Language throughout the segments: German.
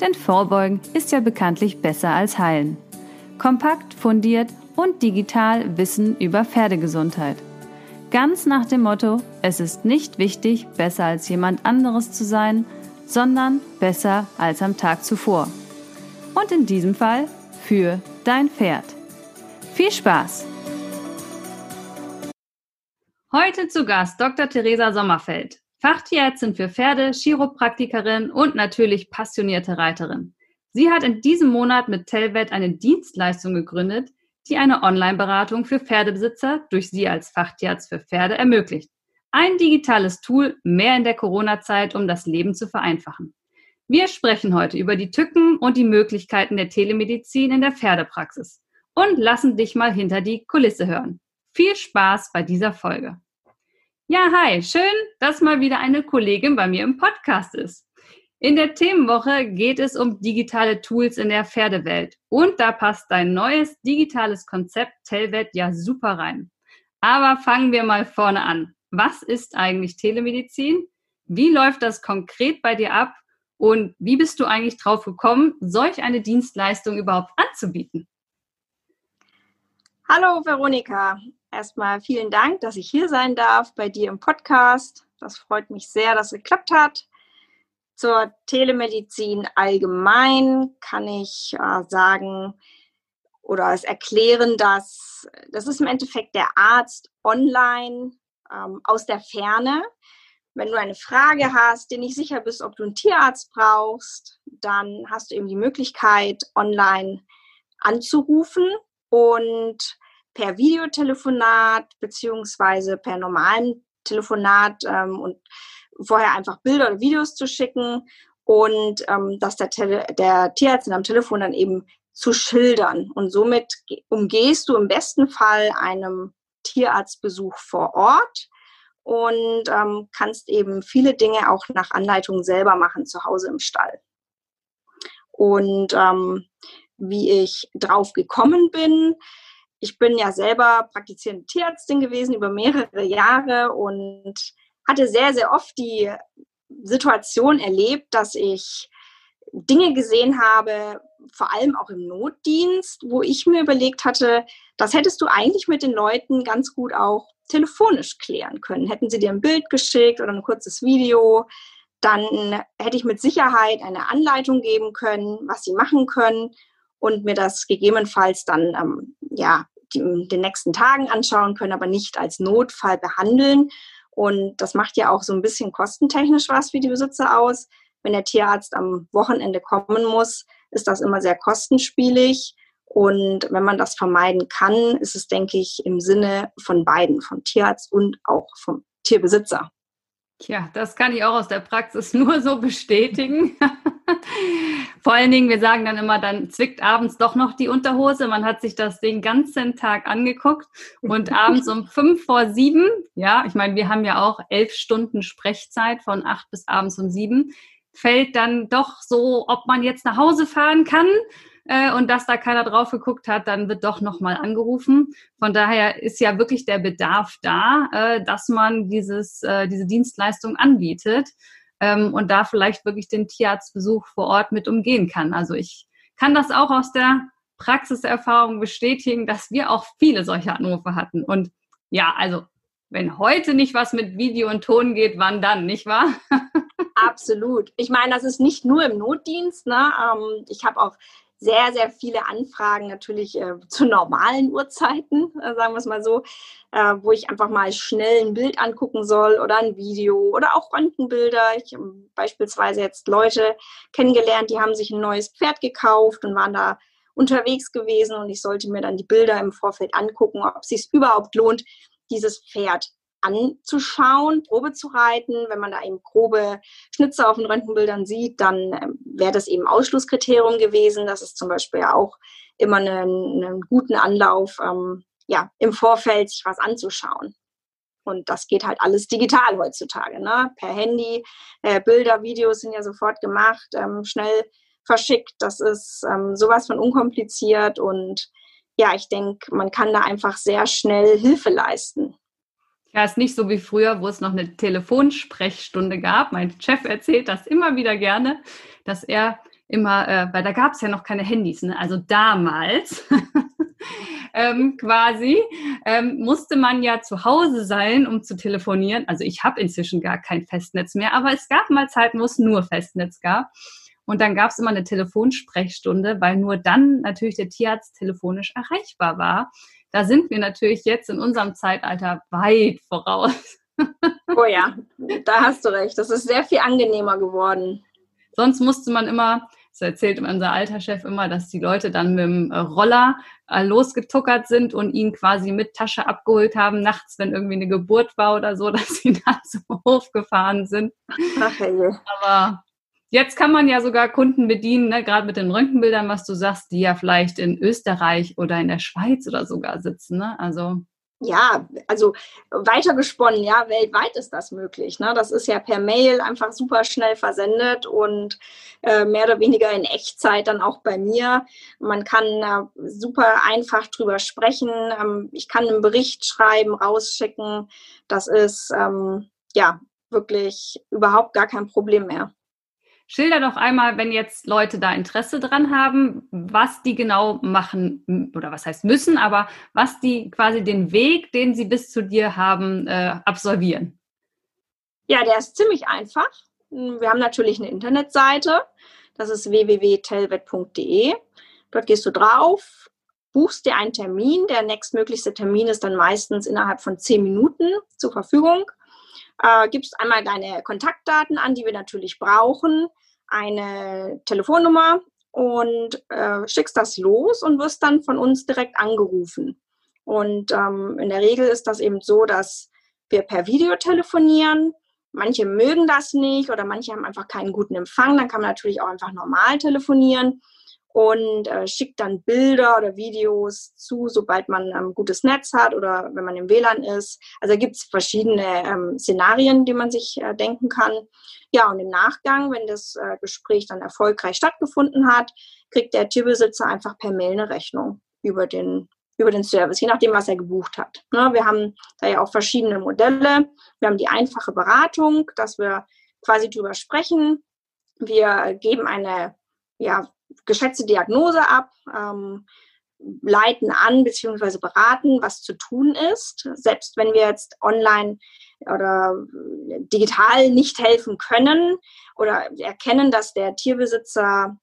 Denn Vorbeugen ist ja bekanntlich besser als Heilen. Kompakt, fundiert und digital Wissen über Pferdegesundheit. Ganz nach dem Motto, es ist nicht wichtig, besser als jemand anderes zu sein, sondern besser als am Tag zuvor. Und in diesem Fall für dein Pferd. Viel Spaß! Heute zu Gast Dr. Theresa Sommerfeld. Fachtierärztin für Pferde, Chiropraktikerin und natürlich passionierte Reiterin. Sie hat in diesem Monat mit Telvet eine Dienstleistung gegründet, die eine Online-Beratung für Pferdebesitzer durch Sie als Fachtierarzt für Pferde ermöglicht. Ein digitales Tool mehr in der Corona-Zeit, um das Leben zu vereinfachen. Wir sprechen heute über die Tücken und die Möglichkeiten der Telemedizin in der Pferdepraxis und lassen dich mal hinter die Kulisse hören. Viel Spaß bei dieser Folge. Ja, hi, schön, dass mal wieder eine Kollegin bei mir im Podcast ist. In der Themenwoche geht es um digitale Tools in der Pferdewelt und da passt dein neues digitales Konzept Telvet ja super rein. Aber fangen wir mal vorne an. Was ist eigentlich Telemedizin? Wie läuft das konkret bei dir ab? Und wie bist du eigentlich drauf gekommen, solch eine Dienstleistung überhaupt anzubieten? Hallo Veronika, erstmal vielen Dank, dass ich hier sein darf bei dir im Podcast. Das freut mich sehr, dass es geklappt hat. Zur Telemedizin allgemein kann ich äh, sagen oder es erklären, dass das ist im Endeffekt der Arzt online ähm, aus der Ferne. Wenn du eine Frage hast, dir nicht sicher bist, ob du einen Tierarzt brauchst, dann hast du eben die Möglichkeit, online anzurufen und per Videotelefonat beziehungsweise per normalen Telefonat ähm, und vorher einfach Bilder oder Videos zu schicken und ähm, dass der, Tele der Tierarzt am Telefon dann eben zu schildern. Und somit umgehst du im besten Fall einem Tierarztbesuch vor Ort und ähm, kannst eben viele Dinge auch nach Anleitung selber machen zu Hause im Stall. Und ähm, wie ich drauf gekommen bin. Ich bin ja selber praktizierende Tierärztin gewesen über mehrere Jahre und hatte sehr, sehr oft die Situation erlebt, dass ich Dinge gesehen habe, vor allem auch im Notdienst, wo ich mir überlegt hatte, das hättest du eigentlich mit den Leuten ganz gut auch telefonisch klären können. Hätten sie dir ein Bild geschickt oder ein kurzes Video, dann hätte ich mit Sicherheit eine Anleitung geben können, was sie machen können und mir das gegebenenfalls dann ähm, ja die, den nächsten Tagen anschauen können, aber nicht als Notfall behandeln. Und das macht ja auch so ein bisschen kostentechnisch was für die Besitzer aus. Wenn der Tierarzt am Wochenende kommen muss, ist das immer sehr kostenspielig. Und wenn man das vermeiden kann, ist es, denke ich, im Sinne von beiden, vom Tierarzt und auch vom Tierbesitzer. Ja, das kann ich auch aus der Praxis nur so bestätigen. Vor allen Dingen, wir sagen dann immer, dann zwickt abends doch noch die Unterhose. Man hat sich das den ganzen Tag angeguckt und abends um fünf vor sieben, ja, ich meine, wir haben ja auch elf Stunden Sprechzeit von acht bis abends um sieben, fällt dann doch so, ob man jetzt nach Hause fahren kann äh, und dass da keiner drauf geguckt hat, dann wird doch nochmal angerufen. Von daher ist ja wirklich der Bedarf da, äh, dass man dieses, äh, diese Dienstleistung anbietet ähm, und da vielleicht wirklich den Tierarztbesuch vor Ort mit umgehen kann. Also ich kann das auch aus der Praxiserfahrung bestätigen, dass wir auch viele solche Anrufe hatten. Und ja, also wenn heute nicht was mit Video und Ton geht, wann dann, nicht wahr? Absolut. Ich meine, das ist nicht nur im Notdienst. Ne? Ähm, ich habe auch sehr, sehr viele Anfragen natürlich äh, zu normalen Uhrzeiten, äh, sagen wir es mal so, äh, wo ich einfach mal schnell ein Bild angucken soll oder ein Video oder auch Röntgenbilder. Ich habe beispielsweise jetzt Leute kennengelernt, die haben sich ein neues Pferd gekauft und waren da unterwegs gewesen und ich sollte mir dann die Bilder im Vorfeld angucken, ob es sich überhaupt lohnt, dieses Pferd anzuschauen, Probe zu reiten. Wenn man da eben grobe Schnitze auf den Röntgenbildern sieht, dann ähm, wäre das eben Ausschlusskriterium gewesen. Das ist zum Beispiel ja auch immer einen, einen guten Anlauf, ähm, ja, im Vorfeld sich was anzuschauen. Und das geht halt alles digital heutzutage, ne? per Handy. Äh, Bilder, Videos sind ja sofort gemacht, ähm, schnell verschickt. Das ist ähm, sowas von unkompliziert und ja, ich denke, man kann da einfach sehr schnell Hilfe leisten. Ja, ist nicht so wie früher, wo es noch eine Telefonsprechstunde gab. Mein Chef erzählt das immer wieder gerne, dass er immer, äh, weil da gab es ja noch keine Handys, ne? also damals ähm, quasi ähm, musste man ja zu Hause sein, um zu telefonieren. Also ich habe inzwischen gar kein Festnetz mehr, aber es gab mal Zeiten, wo es nur Festnetz gab. Und dann gab es immer eine Telefonsprechstunde, weil nur dann natürlich der Tierarzt telefonisch erreichbar war. Da sind wir natürlich jetzt in unserem Zeitalter weit voraus. oh ja, da hast du recht. Das ist sehr viel angenehmer geworden. Sonst musste man immer, so erzählt unser alter Chef immer, dass die Leute dann mit dem äh, Roller äh, losgetuckert sind und ihn quasi mit Tasche abgeholt haben, nachts, wenn irgendwie eine Geburt war oder so, dass sie da zum Hof gefahren sind. Ach, hey. Aber Jetzt kann man ja sogar Kunden bedienen, ne, gerade mit den Röntgenbildern, was du sagst, die ja vielleicht in Österreich oder in der Schweiz oder sogar sitzen. Ne? Also ja, also weitergesponnen, ja, weltweit ist das möglich. Ne? Das ist ja per Mail einfach super schnell versendet und äh, mehr oder weniger in Echtzeit dann auch bei mir. Man kann äh, super einfach drüber sprechen. Ähm, ich kann einen Bericht schreiben, rausschicken. Das ist ähm, ja wirklich überhaupt gar kein Problem mehr. Schilder doch einmal, wenn jetzt Leute da Interesse dran haben, was die genau machen oder was heißt müssen, aber was die quasi den Weg, den sie bis zu dir haben, äh, absolvieren. Ja, der ist ziemlich einfach. Wir haben natürlich eine Internetseite. Das ist www.telvet.de. Dort gehst du drauf, buchst dir einen Termin. Der nächstmöglichste Termin ist dann meistens innerhalb von zehn Minuten zur Verfügung äh, gibst einmal deine Kontaktdaten an, die wir natürlich brauchen, eine Telefonnummer und äh, schickst das los und wirst dann von uns direkt angerufen. Und ähm, in der Regel ist das eben so, dass wir per Video telefonieren. Manche mögen das nicht oder manche haben einfach keinen guten Empfang. Dann kann man natürlich auch einfach normal telefonieren und äh, schickt dann Bilder oder Videos zu, sobald man ein ähm, gutes Netz hat oder wenn man im WLAN ist. Also gibt es verschiedene ähm, Szenarien, die man sich äh, denken kann. Ja, und im Nachgang, wenn das äh, Gespräch dann erfolgreich stattgefunden hat, kriegt der Tierbesitzer einfach per Mail eine Rechnung über den über den Service, je nachdem, was er gebucht hat. Ne, wir haben da ja auch verschiedene Modelle. Wir haben die einfache Beratung, dass wir quasi drüber sprechen. Wir geben eine ja, geschätzte Diagnose ab, ähm, leiten an bzw. beraten, was zu tun ist. Selbst wenn wir jetzt online oder digital nicht helfen können oder erkennen, dass der Tierbesitzer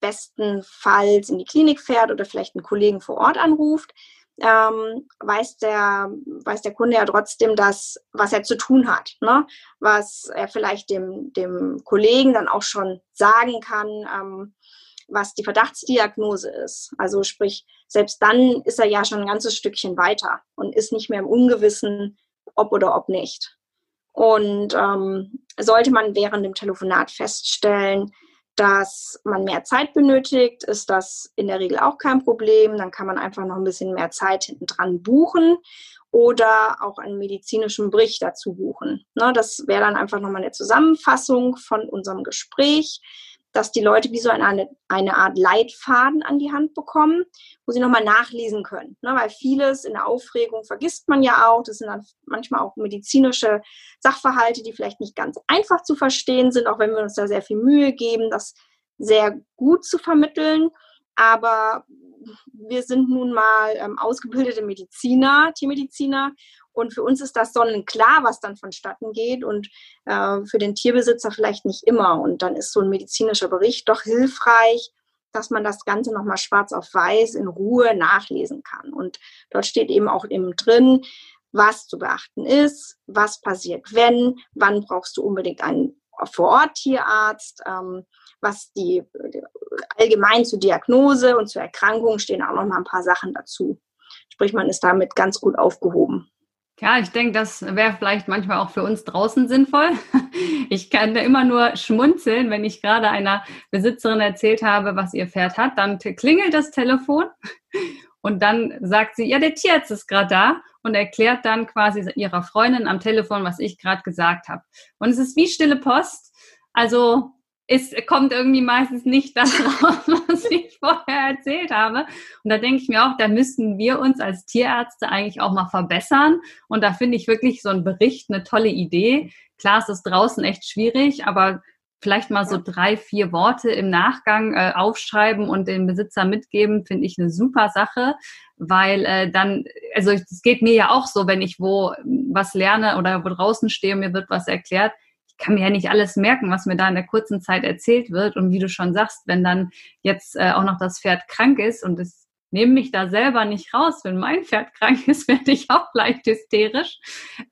bestenfalls in die Klinik fährt oder vielleicht einen Kollegen vor Ort anruft, ähm, weiß, der, weiß der Kunde ja trotzdem das, was er zu tun hat, ne? was er vielleicht dem, dem Kollegen dann auch schon sagen kann, ähm, was die Verdachtsdiagnose ist. Also sprich, selbst dann ist er ja schon ein ganzes Stückchen weiter und ist nicht mehr im Ungewissen, ob oder ob nicht. Und ähm, sollte man während dem Telefonat feststellen, dass man mehr Zeit benötigt, ist das in der Regel auch kein Problem. Dann kann man einfach noch ein bisschen mehr Zeit hinten dran buchen oder auch einen medizinischen Bericht dazu buchen. Ne, das wäre dann einfach nochmal eine Zusammenfassung von unserem Gespräch dass die Leute wie so eine, eine Art Leitfaden an die Hand bekommen, wo sie nochmal nachlesen können. Ne? Weil vieles in der Aufregung vergisst man ja auch. Das sind dann manchmal auch medizinische Sachverhalte, die vielleicht nicht ganz einfach zu verstehen sind, auch wenn wir uns da sehr viel Mühe geben, das sehr gut zu vermitteln. Aber wir sind nun mal ähm, ausgebildete Mediziner, Tiermediziner und für uns ist das sonnenklar, was dann vonstatten geht und äh, für den Tierbesitzer vielleicht nicht immer. Und dann ist so ein medizinischer Bericht doch hilfreich, dass man das Ganze nochmal schwarz auf weiß in Ruhe nachlesen kann. Und dort steht eben auch eben drin, was zu beachten ist, was passiert, wenn, wann brauchst du unbedingt einen Vor-Ort-Tierarzt, ähm, was die allgemein zur Diagnose und zur Erkrankung stehen auch noch mal ein paar Sachen dazu. Sprich, man ist damit ganz gut aufgehoben. Ja, ich denke, das wäre vielleicht manchmal auch für uns draußen sinnvoll. Ich kann da immer nur schmunzeln, wenn ich gerade einer Besitzerin erzählt habe, was ihr Pferd hat. Dann klingelt das Telefon und dann sagt sie, ja, der Tierarzt ist gerade da und erklärt dann quasi ihrer Freundin am Telefon, was ich gerade gesagt habe. Und es ist wie stille Post. Also es kommt irgendwie meistens nicht das raus, was ich vorher erzählt habe. Und da denke ich mir auch, da müssten wir uns als Tierärzte eigentlich auch mal verbessern. Und da finde ich wirklich so ein Bericht eine tolle Idee. Klar, es ist draußen echt schwierig, aber vielleicht mal so drei, vier Worte im Nachgang äh, aufschreiben und den Besitzer mitgeben, finde ich eine super Sache, weil äh, dann, also es geht mir ja auch so, wenn ich wo was lerne oder wo draußen stehe und mir wird was erklärt, kann mir ja nicht alles merken, was mir da in der kurzen Zeit erzählt wird. Und wie du schon sagst, wenn dann jetzt äh, auch noch das Pferd krank ist und es nehme mich da selber nicht raus, wenn mein Pferd krank ist, werde ich auch leicht hysterisch.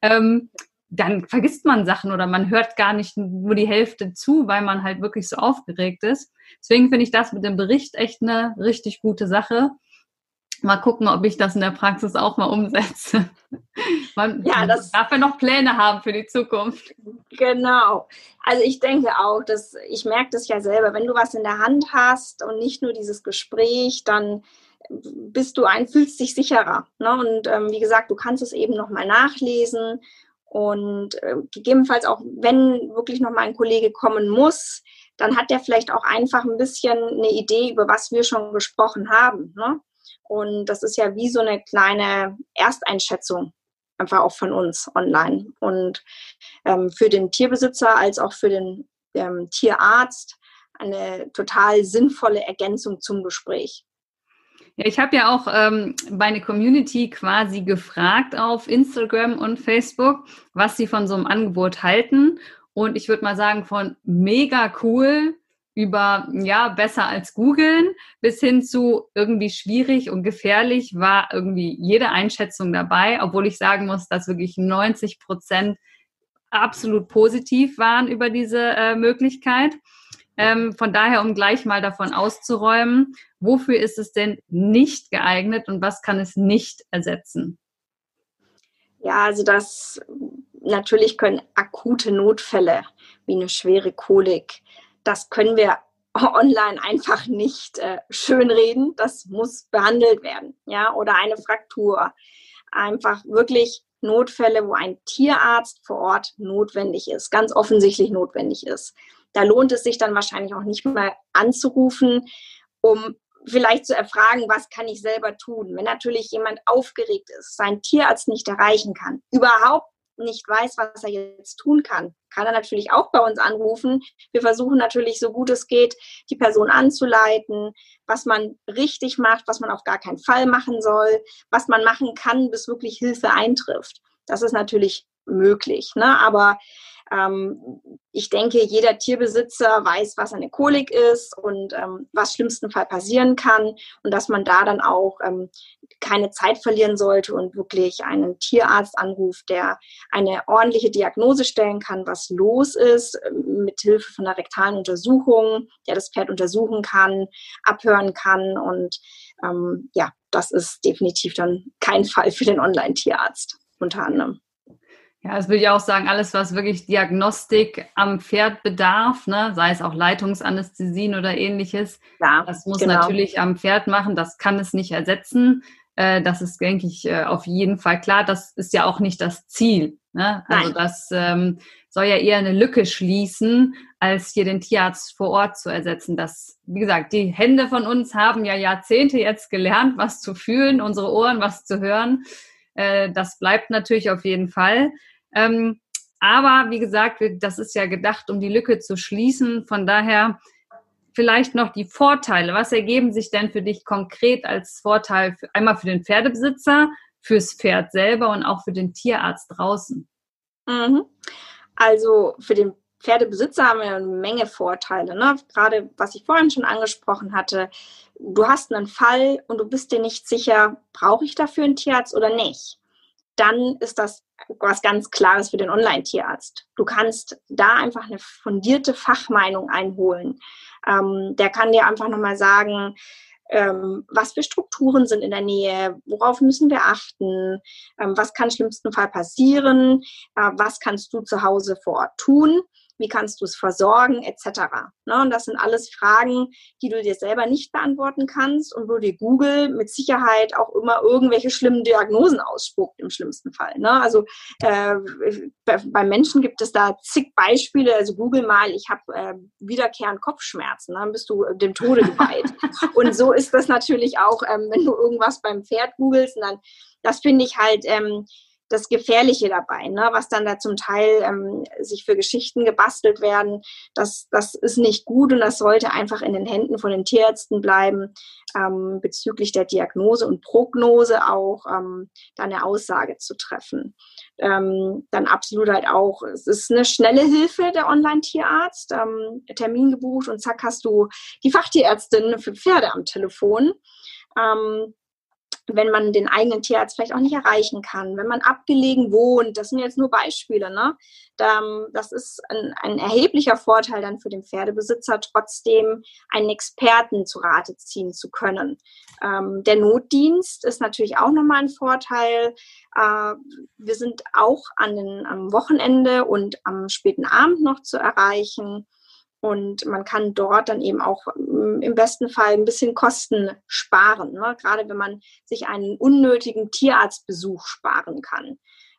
Ähm, dann vergisst man Sachen oder man hört gar nicht nur die Hälfte zu, weil man halt wirklich so aufgeregt ist. Deswegen finde ich das mit dem Bericht echt eine richtig gute Sache mal gucken, ob ich das in der Praxis auch mal umsetze. Man ja, das darf ja noch Pläne haben für die Zukunft. Genau. Also ich denke auch, dass ich merke das ja selber, wenn du was in der Hand hast und nicht nur dieses Gespräch, dann bist du ein, fühlst dich sicherer. Ne? Und ähm, wie gesagt, du kannst es eben nochmal nachlesen und äh, gegebenenfalls auch, wenn wirklich nochmal ein Kollege kommen muss, dann hat der vielleicht auch einfach ein bisschen eine Idee, über was wir schon gesprochen haben. Ne? Und das ist ja wie so eine kleine Ersteinschätzung einfach auch von uns online. Und ähm, für den Tierbesitzer als auch für den ähm, Tierarzt eine total sinnvolle Ergänzung zum Gespräch. Ich habe ja auch ähm, meine Community quasi gefragt auf Instagram und Facebook, was sie von so einem Angebot halten. Und ich würde mal sagen, von mega cool über, ja, besser als googeln bis hin zu irgendwie schwierig und gefährlich war irgendwie jede Einschätzung dabei, obwohl ich sagen muss, dass wirklich 90 Prozent absolut positiv waren über diese äh, Möglichkeit. Ähm, von daher, um gleich mal davon auszuräumen, wofür ist es denn nicht geeignet und was kann es nicht ersetzen? Ja, also das natürlich können akute Notfälle wie eine schwere Kolik, das können wir online einfach nicht äh, schönreden. Das muss behandelt werden, ja, oder eine Fraktur. Einfach wirklich Notfälle, wo ein Tierarzt vor Ort notwendig ist, ganz offensichtlich notwendig ist. Da lohnt es sich dann wahrscheinlich auch nicht mal anzurufen, um vielleicht zu erfragen, was kann ich selber tun. Wenn natürlich jemand aufgeregt ist, seinen Tierarzt nicht erreichen kann, überhaupt nicht weiß, was er jetzt tun kann, kann er natürlich auch bei uns anrufen. Wir versuchen natürlich, so gut es geht, die Person anzuleiten, was man richtig macht, was man auf gar keinen Fall machen soll, was man machen kann, bis wirklich Hilfe eintrifft. Das ist natürlich möglich. Ne? Aber ähm, ich denke, jeder Tierbesitzer weiß, was eine Kolik ist und ähm, was schlimmsten Fall passieren kann und dass man da dann auch ähm, keine Zeit verlieren sollte und wirklich einen Tierarzt anruft, der eine ordentliche Diagnose stellen kann, was los ist, ähm, mit Hilfe von einer rektalen Untersuchung, der das Pferd untersuchen kann, abhören kann und ähm, ja, das ist definitiv dann kein Fall für den Online-Tierarzt unter anderem. Ja, das würde ich auch sagen, alles, was wirklich Diagnostik am Pferd bedarf, ne, sei es auch Leitungsanästhesien oder ähnliches, ja, das muss genau. natürlich am Pferd machen, das kann es nicht ersetzen. Äh, das ist, denke ich, äh, auf jeden Fall klar. Das ist ja auch nicht das Ziel. Ne? Also Nein. das ähm, soll ja eher eine Lücke schließen, als hier den Tierarzt vor Ort zu ersetzen. Das, wie gesagt, die Hände von uns haben ja Jahrzehnte jetzt gelernt, was zu fühlen, unsere Ohren, was zu hören. Äh, das bleibt natürlich auf jeden Fall. Ähm, aber wie gesagt, das ist ja gedacht, um die Lücke zu schließen. Von daher vielleicht noch die Vorteile. Was ergeben sich denn für dich konkret als Vorteil für, einmal für den Pferdebesitzer, fürs Pferd selber und auch für den Tierarzt draußen? Mhm. Also für den Pferdebesitzer haben wir eine Menge Vorteile. Ne? Gerade was ich vorhin schon angesprochen hatte, du hast einen Fall und du bist dir nicht sicher, brauche ich dafür einen Tierarzt oder nicht. Dann ist das was ganz Klares für den Online-Tierarzt. Du kannst da einfach eine fundierte Fachmeinung einholen. Ähm, der kann dir einfach nochmal sagen, ähm, was für Strukturen sind in der Nähe, worauf müssen wir achten, ähm, was kann im schlimmsten Fall passieren, äh, was kannst du zu Hause vor Ort tun wie kannst du es versorgen, etc. Ne? Und das sind alles Fragen, die du dir selber nicht beantworten kannst und wo dir Google mit Sicherheit auch immer irgendwelche schlimmen Diagnosen ausspuckt im schlimmsten Fall. Ne? Also äh, bei Menschen gibt es da zig Beispiele. Also Google mal, ich habe äh, wiederkehrend Kopfschmerzen, dann bist du dem Tode geweiht. und so ist das natürlich auch, ähm, wenn du irgendwas beim Pferd googelst, und dann das finde ich halt ähm, das Gefährliche dabei, ne? was dann da zum Teil ähm, sich für Geschichten gebastelt werden. Das, das ist nicht gut und das sollte einfach in den Händen von den Tierärzten bleiben, ähm, bezüglich der Diagnose und Prognose auch ähm, da eine Aussage zu treffen. Ähm, dann absolut halt auch, es ist eine schnelle Hilfe der Online-Tierarzt, ähm, Termin gebucht und zack hast du die Fachtierärztin für Pferde am Telefon. Ähm, wenn man den eigenen Tierarzt vielleicht auch nicht erreichen kann, wenn man abgelegen wohnt, das sind jetzt nur Beispiele, ne? Das ist ein, ein erheblicher Vorteil dann für den Pferdebesitzer, trotzdem einen Experten zu Rate ziehen zu können. Ähm, der Notdienst ist natürlich auch nochmal ein Vorteil. Äh, wir sind auch an den, am Wochenende und am späten Abend noch zu erreichen. Und man kann dort dann eben auch mm, im besten Fall ein bisschen Kosten sparen, ne? gerade wenn man sich einen unnötigen Tierarztbesuch sparen kann.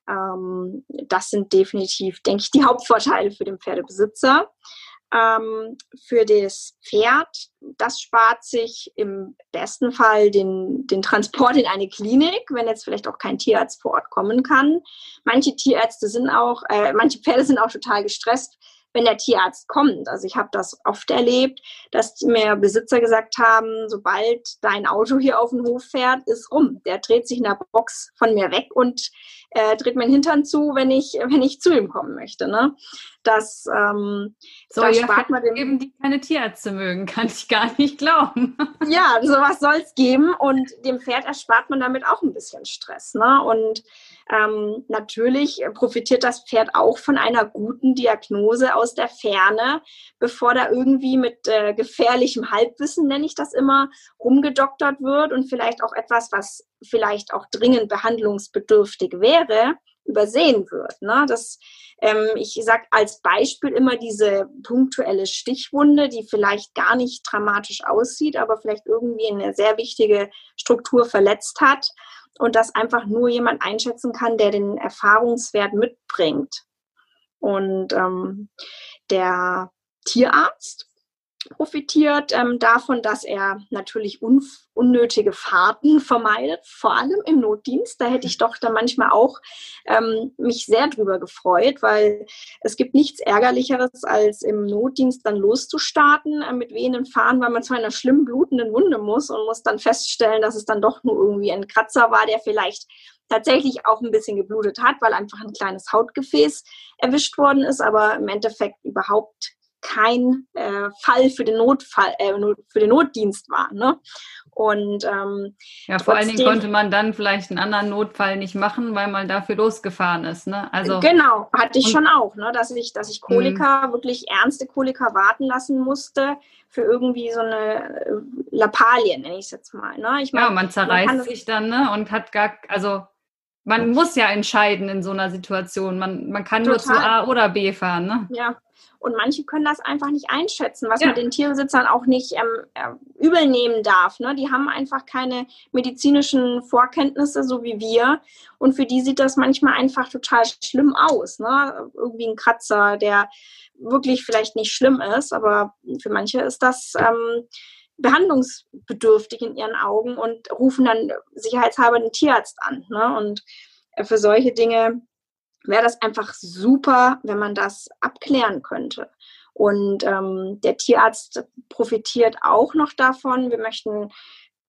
Ähm, das sind definitiv, denke ich, die Hauptvorteile für den Pferdebesitzer. Ähm, für das Pferd, das spart sich im besten Fall den, den Transport in eine Klinik, wenn jetzt vielleicht auch kein Tierarzt vor Ort kommen kann. Manche Tierärzte sind auch, äh, manche Pferde sind auch total gestresst, wenn der Tierarzt kommt. Also ich habe das oft erlebt, dass mir Besitzer gesagt haben, sobald dein Auto hier auf den Hof fährt, ist rum. Der dreht sich in der Box von mir weg und äh, dreht meinen Hintern zu, wenn ich, wenn ich zu ihm kommen möchte. Ne? Das, ähm, so, das ja, spart man dem eben, die keine Tierärzte mögen, kann ich gar nicht glauben. ja, sowas soll es geben und dem Pferd erspart man damit auch ein bisschen Stress. Ne? Und ähm, natürlich profitiert das Pferd auch von einer guten Diagnose aus der Ferne, bevor da irgendwie mit äh, gefährlichem Halbwissen, nenne ich das immer, rumgedoktert wird und vielleicht auch etwas, was vielleicht auch dringend behandlungsbedürftig wäre, übersehen wird. Ne? Das, ähm, ich sage als Beispiel immer diese punktuelle Stichwunde, die vielleicht gar nicht dramatisch aussieht, aber vielleicht irgendwie eine sehr wichtige Struktur verletzt hat und das einfach nur jemand einschätzen kann, der den Erfahrungswert mitbringt. Und ähm, der Tierarzt profitiert ähm, davon, dass er natürlich un unnötige Fahrten vermeidet, vor allem im Notdienst. Da hätte ich doch dann manchmal auch ähm, mich sehr drüber gefreut, weil es gibt nichts Ärgerlicheres, als im Notdienst dann loszustarten äh, mit wehenden Fahren, weil man zu einer schlimm blutenden Wunde muss und muss dann feststellen, dass es dann doch nur irgendwie ein Kratzer war, der vielleicht tatsächlich auch ein bisschen geblutet hat, weil einfach ein kleines Hautgefäß erwischt worden ist, aber im Endeffekt überhaupt kein äh, Fall für den Notfall, äh, für den Notdienst war. Ne? Und ähm, ja, vor allen Dingen konnte man dann vielleicht einen anderen Notfall nicht machen, weil man dafür losgefahren ist. Ne? Also genau, hatte ich schon auch, ne? dass ich, dass ich Kolika mhm. wirklich ernste Kolika warten lassen musste für irgendwie so eine äh, Lappalie, nenne ich es jetzt mal. Ne? Ich mein, ja, man zerreißt man sich dann ne? und hat gar, also man muss ja entscheiden in so einer Situation. Man, man kann Total. nur zu A oder B fahren. Ne? Ja, und manche können das einfach nicht einschätzen, was ja. man den Tierbesitzern auch nicht ähm, äh, übel nehmen darf. Ne? Die haben einfach keine medizinischen Vorkenntnisse, so wie wir. Und für die sieht das manchmal einfach total schlimm aus. Ne? Irgendwie ein Kratzer, der wirklich vielleicht nicht schlimm ist, aber für manche ist das ähm, behandlungsbedürftig in ihren Augen und rufen dann sicherheitshalber den Tierarzt an. Ne? Und äh, für solche Dinge wäre das einfach super, wenn man das abklären könnte. Und ähm, der Tierarzt profitiert auch noch davon. Wir möchten,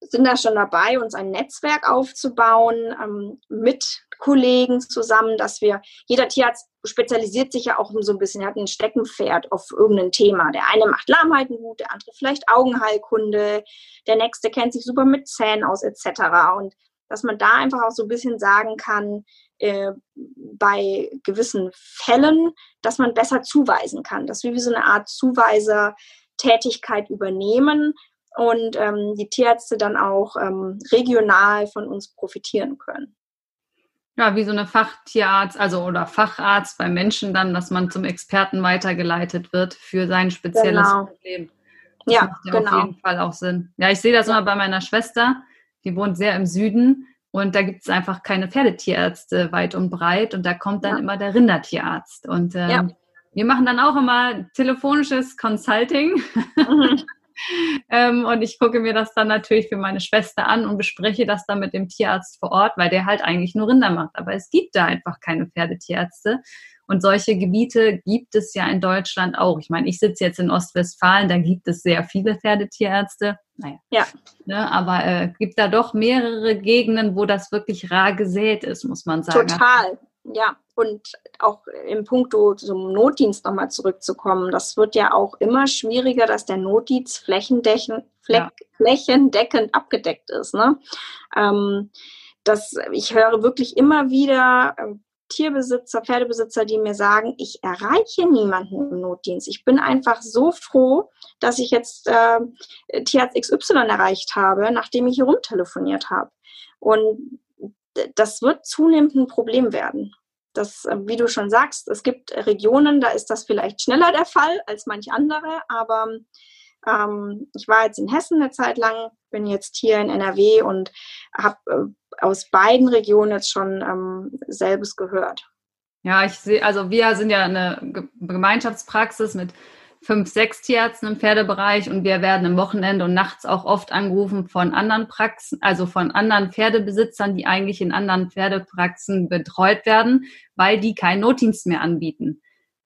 sind da schon dabei, uns ein Netzwerk aufzubauen ähm, mit Kollegen zusammen, dass wir, jeder Tierarzt spezialisiert sich ja auch so ein bisschen, er hat ein Steckenpferd auf irgendein Thema. Der eine macht Lahmheiten gut, der andere vielleicht Augenheilkunde, der nächste kennt sich super mit Zähnen aus etc. Und dass man da einfach auch so ein bisschen sagen kann, äh, bei gewissen Fällen, dass man besser zuweisen kann, dass wir wie so eine Art Zuweiser-Tätigkeit übernehmen, und ähm, die Tierärzte dann auch ähm, regional von uns profitieren können. Ja, wie so eine Fachtierarzt, also oder Facharzt bei Menschen dann, dass man zum Experten weitergeleitet wird für sein spezielles genau. Problem. Das ja, macht ja genau. auf jeden Fall auch Sinn. Ja, ich sehe das immer bei meiner Schwester, die wohnt sehr im Süden und da gibt es einfach keine Pferdetierärzte weit und breit und da kommt dann ja. immer der Rindertierarzt. Und ähm, ja. wir machen dann auch immer telefonisches Consulting. Mhm. ähm, und ich gucke mir das dann natürlich für meine Schwester an und bespreche das dann mit dem Tierarzt vor Ort, weil der halt eigentlich nur Rinder macht. Aber es gibt da einfach keine Pferdetierärzte. Und solche Gebiete gibt es ja in Deutschland auch. Ich meine, ich sitze jetzt in Ostwestfalen, da gibt es sehr viele Pferdetierärzte. Naja. Ja. Ne, aber äh, gibt da doch mehrere Gegenden, wo das wirklich rar gesät ist, muss man sagen. Total. Ja, und auch im Punkt zum Notdienst nochmal zurückzukommen, das wird ja auch immer schwieriger, dass der Notdienst flächendeckend, ja. flächendeckend abgedeckt ist. Ne? Ähm, das, ich höre wirklich immer wieder äh, Tierbesitzer, Pferdebesitzer, die mir sagen, ich erreiche niemanden im Notdienst. Ich bin einfach so froh, dass ich jetzt äh, Tierarzt XY erreicht habe, nachdem ich hier rumtelefoniert habe. Und das wird zunehmend ein Problem werden. Das, äh, wie du schon sagst, es gibt Regionen, da ist das vielleicht schneller der Fall als manch andere, aber ähm, ich war jetzt in Hessen eine Zeit lang, bin jetzt hier in NRW und habe äh, aus beiden Regionen jetzt schon ähm, selbes gehört. Ja, ich sehe, also wir sind ja eine Gemeinschaftspraxis mit fünf, sechs Tierärzten im Pferdebereich und wir werden am Wochenende und nachts auch oft angerufen von anderen Praxen, also von anderen Pferdebesitzern, die eigentlich in anderen Pferdepraxen betreut werden, weil die keinen Notdienst mehr anbieten.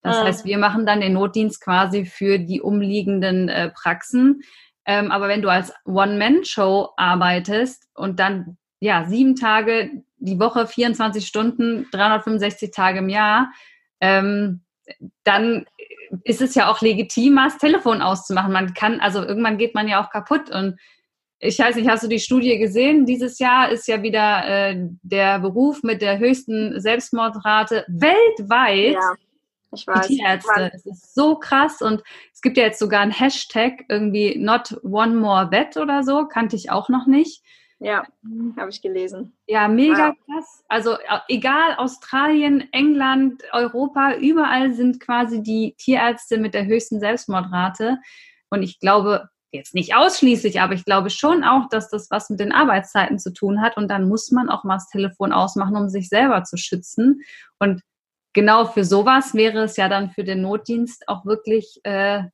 Das mhm. heißt, wir machen dann den Notdienst quasi für die umliegenden äh, Praxen. Ähm, aber wenn du als One-Man-Show arbeitest und dann ja sieben Tage die Woche, 24 Stunden, 365 Tage im Jahr, ähm, dann ist es ja auch legitim, das Telefon auszumachen. Man kann, also irgendwann geht man ja auch kaputt. Und ich weiß nicht, hast du die Studie gesehen? Dieses Jahr ist ja wieder äh, der Beruf mit der höchsten Selbstmordrate weltweit. Ja, ich weiß. Tierärzte. Es ist so krass. Und es gibt ja jetzt sogar ein Hashtag, irgendwie not one more vet oder so, kannte ich auch noch nicht. Ja, habe ich gelesen. Ja, mega wow. krass. Also egal, Australien, England, Europa, überall sind quasi die Tierärzte mit der höchsten Selbstmordrate. Und ich glaube, jetzt nicht ausschließlich, aber ich glaube schon auch, dass das was mit den Arbeitszeiten zu tun hat. Und dann muss man auch mal das Telefon ausmachen, um sich selber zu schützen. Und genau für sowas wäre es ja dann für den Notdienst auch wirklich äh,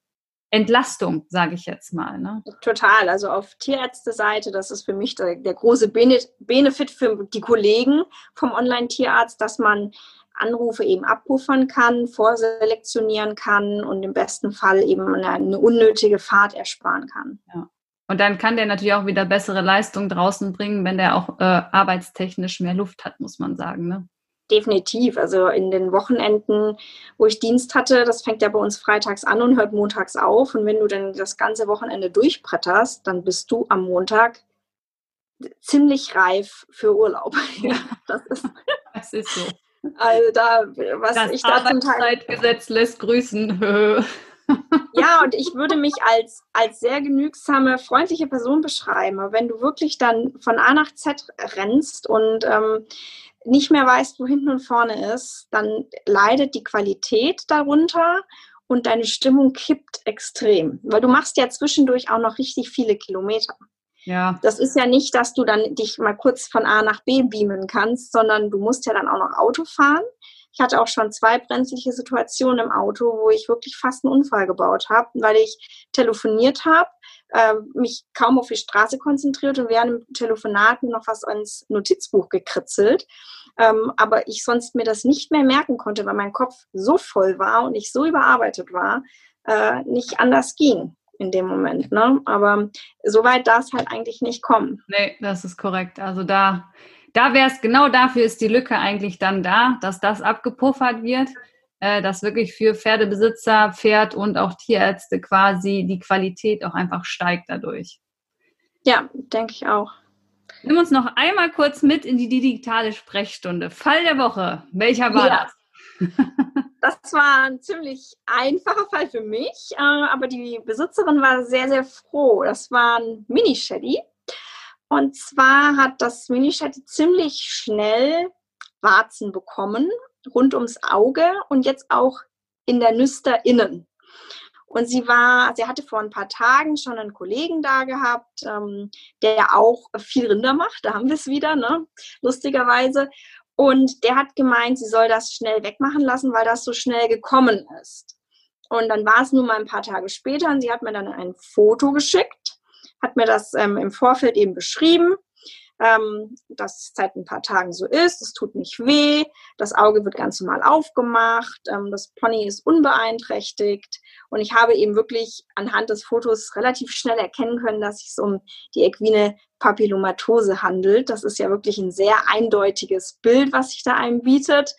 Entlastung, sage ich jetzt mal. Ne? Total. Also auf Tierärzte-Seite, das ist für mich der, der große Benefit für die Kollegen vom Online-Tierarzt, dass man Anrufe eben abpuffern kann, vorselektionieren kann und im besten Fall eben eine, eine unnötige Fahrt ersparen kann. Ja. Und dann kann der natürlich auch wieder bessere Leistung draußen bringen, wenn der auch äh, arbeitstechnisch mehr Luft hat, muss man sagen. Ne? Definitiv. Also in den Wochenenden, wo ich Dienst hatte, das fängt ja bei uns freitags an und hört montags auf. Und wenn du dann das ganze Wochenende durchbretterst, dann bist du am Montag ziemlich reif für Urlaub. Ja, das ist, das ist so. Also da, was das ich da zum Teil. Lässt grüßen. ja, und ich würde mich als, als sehr genügsame, freundliche Person beschreiben. Wenn du wirklich dann von A nach Z rennst und ähm, nicht mehr weißt, wo hinten und vorne ist, dann leidet die Qualität darunter und deine Stimmung kippt extrem. Weil du machst ja zwischendurch auch noch richtig viele Kilometer. Ja. Das ist ja nicht, dass du dann dich mal kurz von A nach B beamen kannst, sondern du musst ja dann auch noch Auto fahren. Ich hatte auch schon zwei brenzliche Situationen im Auto, wo ich wirklich fast einen Unfall gebaut habe, weil ich telefoniert habe, äh, mich kaum auf die Straße konzentriert und während dem Telefonat noch was ans Notizbuch gekritzelt. Ähm, aber ich sonst mir das nicht mehr merken konnte, weil mein Kopf so voll war und ich so überarbeitet war, äh, nicht anders ging in dem Moment. Ne? Aber so weit darf es halt eigentlich nicht kommen. Nee, das ist korrekt. Also da da wäre es, genau dafür ist die Lücke eigentlich dann da, dass das abgepuffert wird, äh, dass wirklich für Pferdebesitzer, Pferd und auch Tierärzte quasi die Qualität auch einfach steigt dadurch. Ja, denke ich auch. Nimm uns noch einmal kurz mit in die digitale Sprechstunde. Fall der Woche. Welcher war ja. das? Das war ein ziemlich einfacher Fall für mich, äh, aber die Besitzerin war sehr, sehr froh. Das war ein Mini-Shady. Und zwar hat das Mini-Shady ziemlich schnell Warzen bekommen, rund ums Auge und jetzt auch in der Nüster innen. Und sie war, sie hatte vor ein paar Tagen schon einen Kollegen da gehabt, ähm, der auch viel Rinder macht. Da haben wir es wieder, ne? lustigerweise. Und der hat gemeint, sie soll das schnell wegmachen lassen, weil das so schnell gekommen ist. Und dann war es nur mal ein paar Tage später und sie hat mir dann ein Foto geschickt, hat mir das ähm, im Vorfeld eben beschrieben ähm, dass es seit ein paar Tagen so ist. Es tut nicht weh, das Auge wird ganz normal aufgemacht, ähm, das Pony ist unbeeinträchtigt und ich habe eben wirklich anhand des Fotos relativ schnell erkennen können, dass es um die equine Papillomatose handelt. Das ist ja wirklich ein sehr eindeutiges Bild, was sich da einem bietet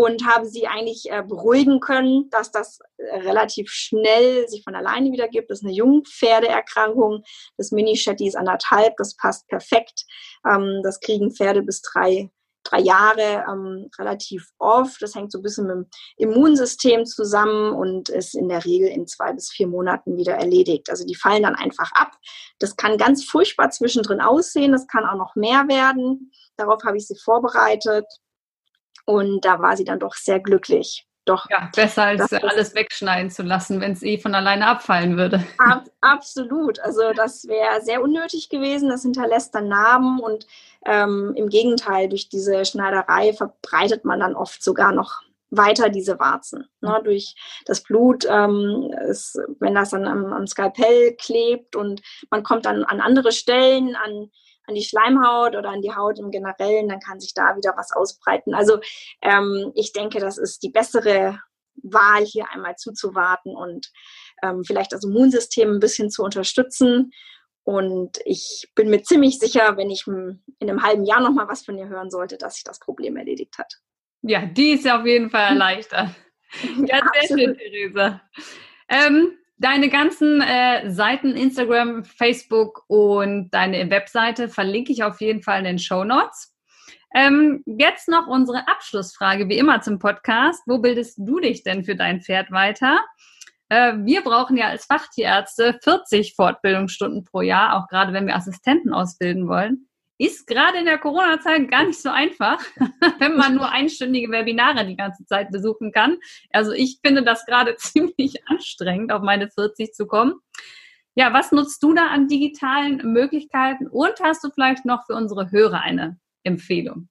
und habe sie eigentlich äh, beruhigen können, dass das äh, relativ schnell sich von alleine wieder gibt. Das ist eine Jungpferdeerkrankung. Das Mini-Shetty ist anderthalb, das passt perfekt. Ähm, das kriegen Pferde bis drei, drei Jahre ähm, relativ oft. Das hängt so ein bisschen mit dem Immunsystem zusammen und ist in der Regel in zwei bis vier Monaten wieder erledigt. Also die fallen dann einfach ab. Das kann ganz furchtbar zwischendrin aussehen. Das kann auch noch mehr werden. Darauf habe ich sie vorbereitet. Und da war sie dann doch sehr glücklich. Doch. Ja, besser als alles wegschneiden zu lassen, wenn es eh von alleine abfallen würde. Ab, absolut. Also das wäre sehr unnötig gewesen. Das hinterlässt dann Narben und ähm, im Gegenteil, durch diese Schneiderei verbreitet man dann oft sogar noch weiter diese Warzen. Ne, durch das Blut, ähm, ist, wenn das dann am, am Skalpell klebt und man kommt dann an andere Stellen, an an die Schleimhaut oder an die Haut im Generellen, dann kann sich da wieder was ausbreiten. Also ähm, ich denke, das ist die bessere Wahl, hier einmal zuzuwarten und ähm, vielleicht das Immunsystem ein bisschen zu unterstützen. Und ich bin mir ziemlich sicher, wenn ich in einem halben Jahr noch mal was von ihr hören sollte, dass sich das Problem erledigt hat. Ja, die ist auf jeden Fall erleichtert. ja, sehr schön, Theresa. Ähm, Deine ganzen äh, Seiten, Instagram, Facebook und deine Webseite verlinke ich auf jeden Fall in den Show Notes. Ähm, jetzt noch unsere Abschlussfrage, wie immer zum Podcast. Wo bildest du dich denn für dein Pferd weiter? Äh, wir brauchen ja als Fachtierärzte 40 Fortbildungsstunden pro Jahr, auch gerade wenn wir Assistenten ausbilden wollen ist gerade in der Corona-Zeit gar nicht so einfach, wenn man nur einstündige Webinare die ganze Zeit besuchen kann. Also ich finde das gerade ziemlich anstrengend, auf meine 40 zu kommen. Ja, was nutzt du da an digitalen Möglichkeiten und hast du vielleicht noch für unsere Hörer eine Empfehlung?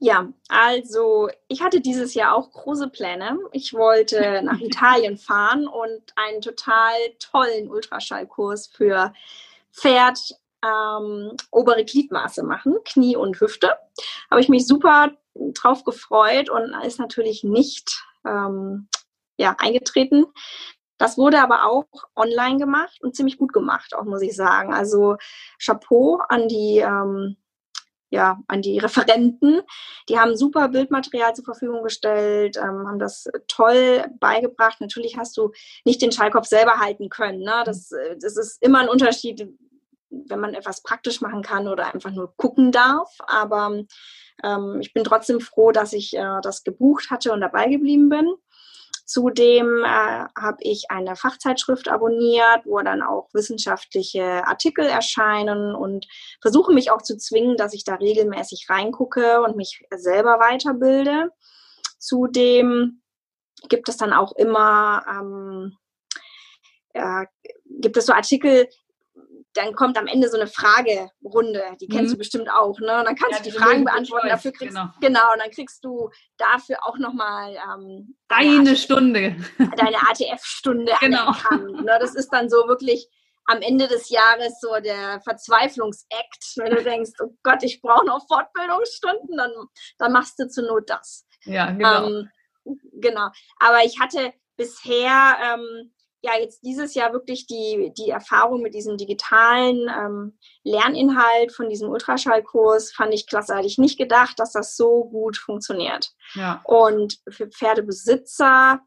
Ja, also ich hatte dieses Jahr auch große Pläne. Ich wollte nach Italien fahren und einen total tollen Ultraschallkurs für Pferd, ähm, obere Gliedmaße machen, Knie und Hüfte. Habe ich mich super drauf gefreut und ist natürlich nicht ähm, ja, eingetreten. Das wurde aber auch online gemacht und ziemlich gut gemacht, auch muss ich sagen. Also Chapeau an die, ähm, ja, an die Referenten. Die haben super Bildmaterial zur Verfügung gestellt, ähm, haben das toll beigebracht. Natürlich hast du nicht den Schallkopf selber halten können. Ne? Das, äh, das ist immer ein Unterschied, wenn man etwas praktisch machen kann oder einfach nur gucken darf. Aber ähm, ich bin trotzdem froh, dass ich äh, das gebucht hatte und dabei geblieben bin. Zudem äh, habe ich eine Fachzeitschrift abonniert, wo dann auch wissenschaftliche Artikel erscheinen und versuche mich auch zu zwingen, dass ich da regelmäßig reingucke und mich selber weiterbilde. Zudem gibt es dann auch immer ähm, äh, gibt es so Artikel, dann kommt am Ende so eine Fragerunde, die kennst mhm. du bestimmt auch, ne? Und dann kannst ja, du die Fragen beantworten, dafür kriegst genau. genau, und dann kriegst du dafür auch nochmal ähm, deine Stunde. Deine ATF-Stunde genau. Ne? Das ist dann so wirklich am Ende des Jahres so der Verzweiflungsakt, wenn du denkst, oh Gott, ich brauche noch Fortbildungsstunden, dann, dann machst du zur Not das. Ja, genau. Ähm, genau. Aber ich hatte bisher ähm, ja jetzt dieses Jahr wirklich die, die Erfahrung mit diesem digitalen ähm, Lerninhalt von diesem Ultraschallkurs fand ich klasse. Hatte ich nicht gedacht, dass das so gut funktioniert. Ja. Und für Pferdebesitzer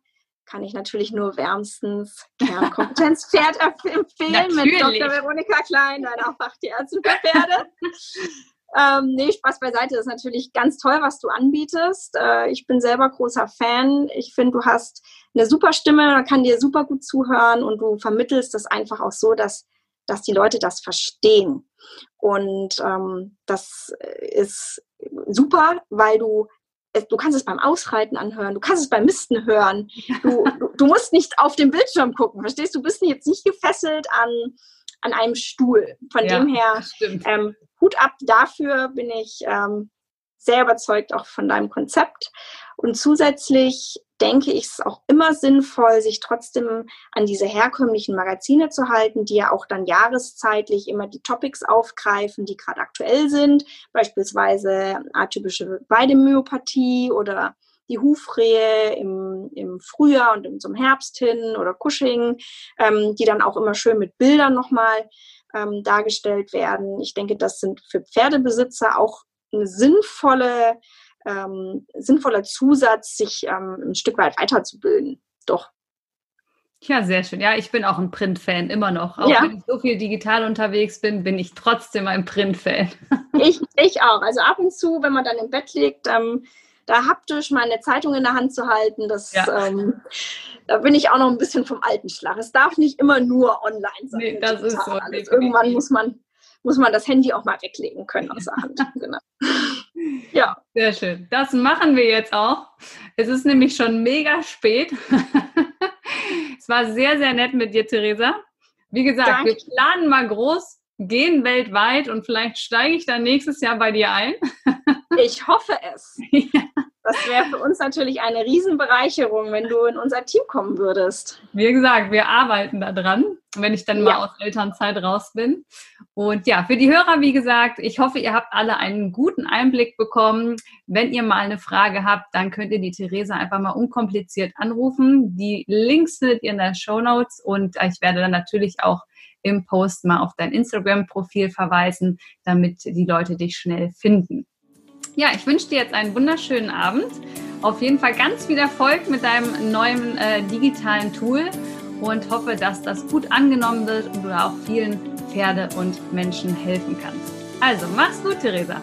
kann ich natürlich nur wärmstens Kernkompetenzpferd empfehlen mit Dr. Veronika Klein, deiner Fachtierärztin für Pferde. Ähm, nee, Spaß beiseite. Das ist natürlich ganz toll, was du anbietest. Äh, ich bin selber großer Fan. Ich finde, du hast eine super Stimme, man kann dir super gut zuhören und du vermittelst das einfach auch so, dass, dass die Leute das verstehen. Und ähm, das ist super, weil du du kannst es beim Ausreiten anhören, du kannst es beim Misten hören. Du, du, du, musst nicht auf den Bildschirm gucken, verstehst du? Du bist jetzt nicht gefesselt an, an einem Stuhl. Von ja, dem her, ähm, Hut ab dafür bin ich ähm, sehr überzeugt auch von deinem Konzept. Und zusätzlich denke ich es auch immer sinnvoll, sich trotzdem an diese herkömmlichen Magazine zu halten, die ja auch dann jahreszeitlich immer die Topics aufgreifen, die gerade aktuell sind, beispielsweise atypische Weidemyopathie oder die Hufrehe im, im Frühjahr und im, zum Herbst hin oder Cushing, ähm, die dann auch immer schön mit Bildern nochmal ähm, dargestellt werden. Ich denke, das sind für Pferdebesitzer auch eine sinnvolle ähm, sinnvoller Zusatz, sich ähm, ein Stück weit weiterzubilden. Doch. Ja, sehr schön. Ja, ich bin auch ein Print-Fan, immer noch. Auch ja. wenn ich so viel digital unterwegs bin, bin ich trotzdem ein Print-Fan. ich, ich auch. Also ab und zu, wenn man dann im Bett liegt, ähm, da haptisch mal eine Zeitung in der Hand zu halten, das, ja. ähm, da bin ich auch noch ein bisschen vom alten Schlag. Es darf nicht immer nur online sein. Nee, das ist so. Also irgendwann muss man, muss man das Handy auch mal weglegen können aus der Hand. genau. Ja. Sehr schön. Das machen wir jetzt auch. Es ist nämlich schon mega spät. es war sehr, sehr nett mit dir, Theresa. Wie gesagt, Danke. wir planen mal groß, gehen weltweit und vielleicht steige ich dann nächstes Jahr bei dir ein. Ich hoffe es. Ja. Das wäre für uns natürlich eine Riesenbereicherung, wenn du in unser Team kommen würdest. Wie gesagt, wir arbeiten daran, wenn ich dann mal aus Elternzeit raus bin. Und ja, für die Hörer, wie gesagt, ich hoffe, ihr habt alle einen guten Einblick bekommen. Wenn ihr mal eine Frage habt, dann könnt ihr die Theresa einfach mal unkompliziert anrufen. Die Links findet ihr in den Show Notes und ich werde dann natürlich auch im Post mal auf dein Instagram-Profil verweisen, damit die Leute dich schnell finden. Ja, ich wünsche dir jetzt einen wunderschönen Abend. Auf jeden Fall ganz viel Erfolg mit deinem neuen äh, digitalen Tool und hoffe, dass das gut angenommen wird und du auch vielen Pferde und Menschen helfen kannst. Also, mach's gut, Theresa.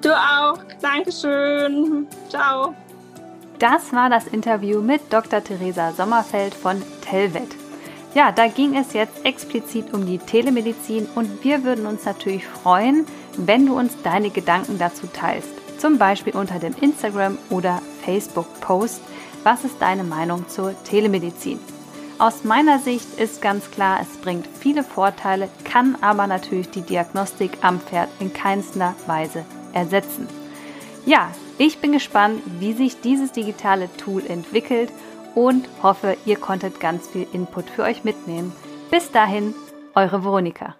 Du auch. Dankeschön. Ciao. Das war das Interview mit Dr. Theresa Sommerfeld von Telvet. Ja, da ging es jetzt explizit um die Telemedizin und wir würden uns natürlich freuen, wenn du uns deine Gedanken dazu teilst. Zum Beispiel unter dem Instagram- oder Facebook-Post. Was ist deine Meinung zur Telemedizin? Aus meiner Sicht ist ganz klar, es bringt viele Vorteile, kann aber natürlich die Diagnostik am Pferd in keinster Weise ersetzen. Ja, ich bin gespannt, wie sich dieses digitale Tool entwickelt und hoffe, ihr konntet ganz viel Input für euch mitnehmen. Bis dahin, eure Veronika.